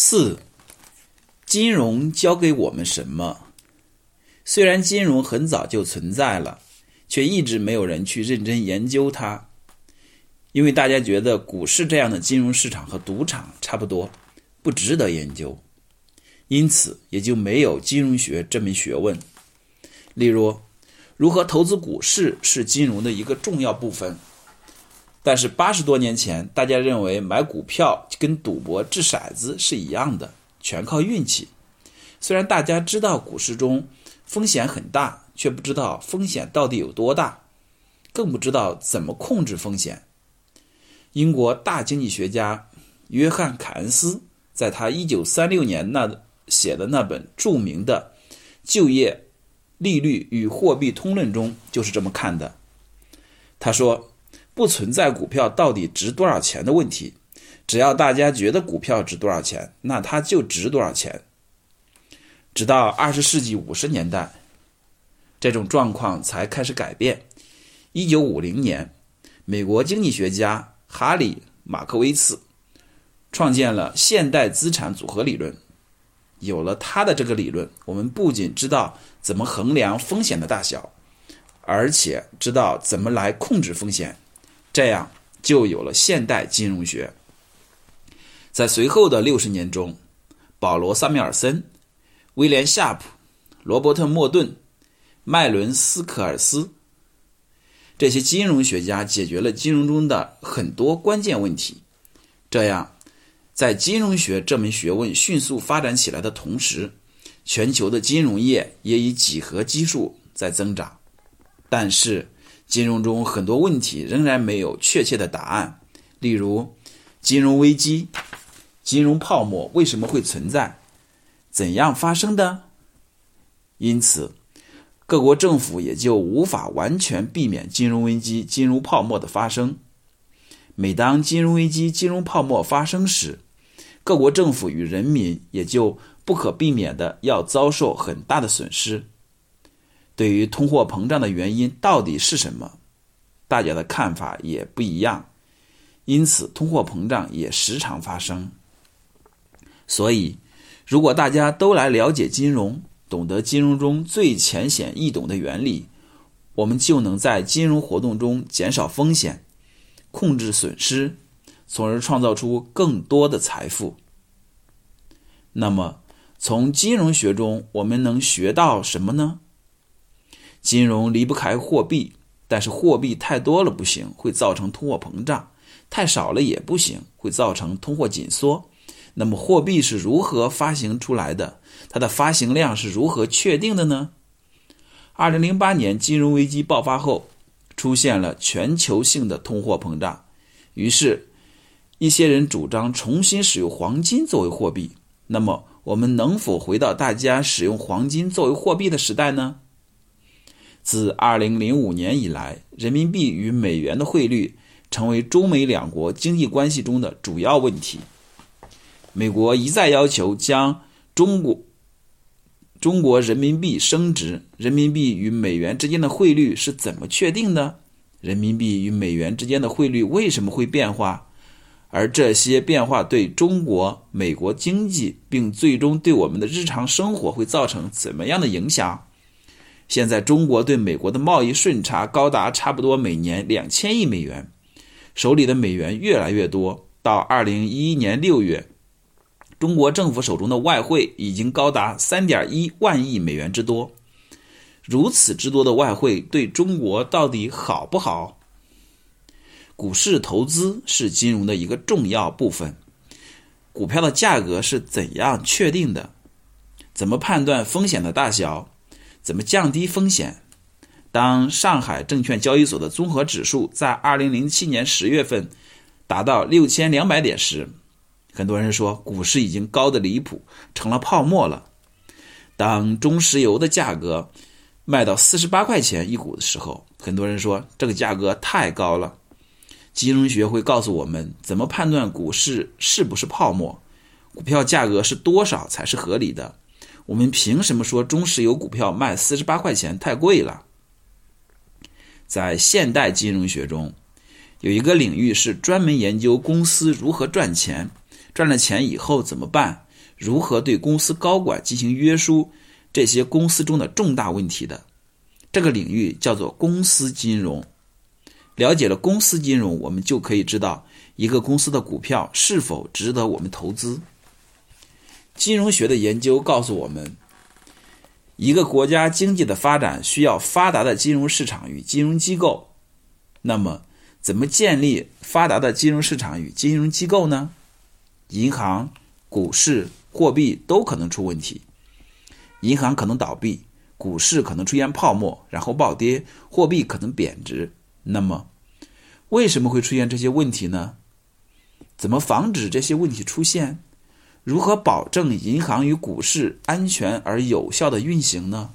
四，金融教给我们什么？虽然金融很早就存在了，却一直没有人去认真研究它，因为大家觉得股市这样的金融市场和赌场差不多，不值得研究，因此也就没有金融学这门学问。例如，如何投资股市是金融的一个重要部分。但是八十多年前，大家认为买股票跟赌博掷骰子是一样的，全靠运气。虽然大家知道股市中风险很大，却不知道风险到底有多大，更不知道怎么控制风险。英国大经济学家约翰·凯恩斯在他一九三六年那写的那本著名的《就业利率与货币通论》中就是这么看的。他说。不存在股票到底值多少钱的问题，只要大家觉得股票值多少钱，那它就值多少钱。直到二十世纪五十年代，这种状况才开始改变。一九五零年，美国经济学家哈里·马克维茨创建了现代资产组合理论。有了他的这个理论，我们不仅知道怎么衡量风险的大小，而且知道怎么来控制风险。这样就有了现代金融学。在随后的六十年中，保罗·萨缪尔森、威廉·夏普、罗伯特·莫顿、麦伦·斯科尔斯这些金融学家解决了金融中的很多关键问题。这样，在金融学这门学问迅速发展起来的同时，全球的金融业也以几何基数在增长。但是，金融中很多问题仍然没有确切的答案，例如，金融危机、金融泡沫为什么会存在，怎样发生的？因此，各国政府也就无法完全避免金融危机、金融泡沫的发生。每当金融危机、金融泡沫发生时，各国政府与人民也就不可避免的要遭受很大的损失。对于通货膨胀的原因到底是什么，大家的看法也不一样，因此通货膨胀也时常发生。所以，如果大家都来了解金融，懂得金融中最浅显易懂的原理，我们就能在金融活动中减少风险，控制损失，从而创造出更多的财富。那么，从金融学中我们能学到什么呢？金融离不开货币，但是货币太多了不行，会造成通货膨胀；太少了也不行，会造成通货紧缩。那么货币是如何发行出来的？它的发行量是如何确定的呢？二零零八年金融危机爆发后，出现了全球性的通货膨胀，于是，一些人主张重新使用黄金作为货币。那么，我们能否回到大家使用黄金作为货币的时代呢？自2005年以来，人民币与美元的汇率成为中美两国经济关系中的主要问题。美国一再要求将中国中国人民币升值。人民币与美元之间的汇率是怎么确定的？人民币与美元之间的汇率为什么会变化？而这些变化对中国、美国经济，并最终对我们的日常生活会造成怎么样的影响？现在中国对美国的贸易顺差高达差不多每年两千亿美元，手里的美元越来越多。到二零一一年六月，中国政府手中的外汇已经高达三点一万亿美元之多。如此之多的外汇对中国到底好不好？股市投资是金融的一个重要部分。股票的价格是怎样确定的？怎么判断风险的大小？怎么降低风险？当上海证券交易所的综合指数在二零零七年十月份达到六千两百点时，很多人说股市已经高的离谱，成了泡沫了。当中石油的价格卖到四十八块钱一股的时候，很多人说这个价格太高了。金融学会告诉我们怎么判断股市是不是泡沫，股票价格是多少才是合理的。我们凭什么说中石油股票卖四十八块钱太贵了？在现代金融学中，有一个领域是专门研究公司如何赚钱，赚了钱以后怎么办，如何对公司高管进行约束，这些公司中的重大问题的。这个领域叫做公司金融。了解了公司金融，我们就可以知道一个公司的股票是否值得我们投资。金融学的研究告诉我们，一个国家经济的发展需要发达的金融市场与金融机构。那么，怎么建立发达的金融市场与金融机构呢？银行、股市、货币都可能出问题，银行可能倒闭，股市可能出现泡沫，然后暴跌，货币可能贬值。那么，为什么会出现这些问题呢？怎么防止这些问题出现？如何保证银行与股市安全而有效的运行呢？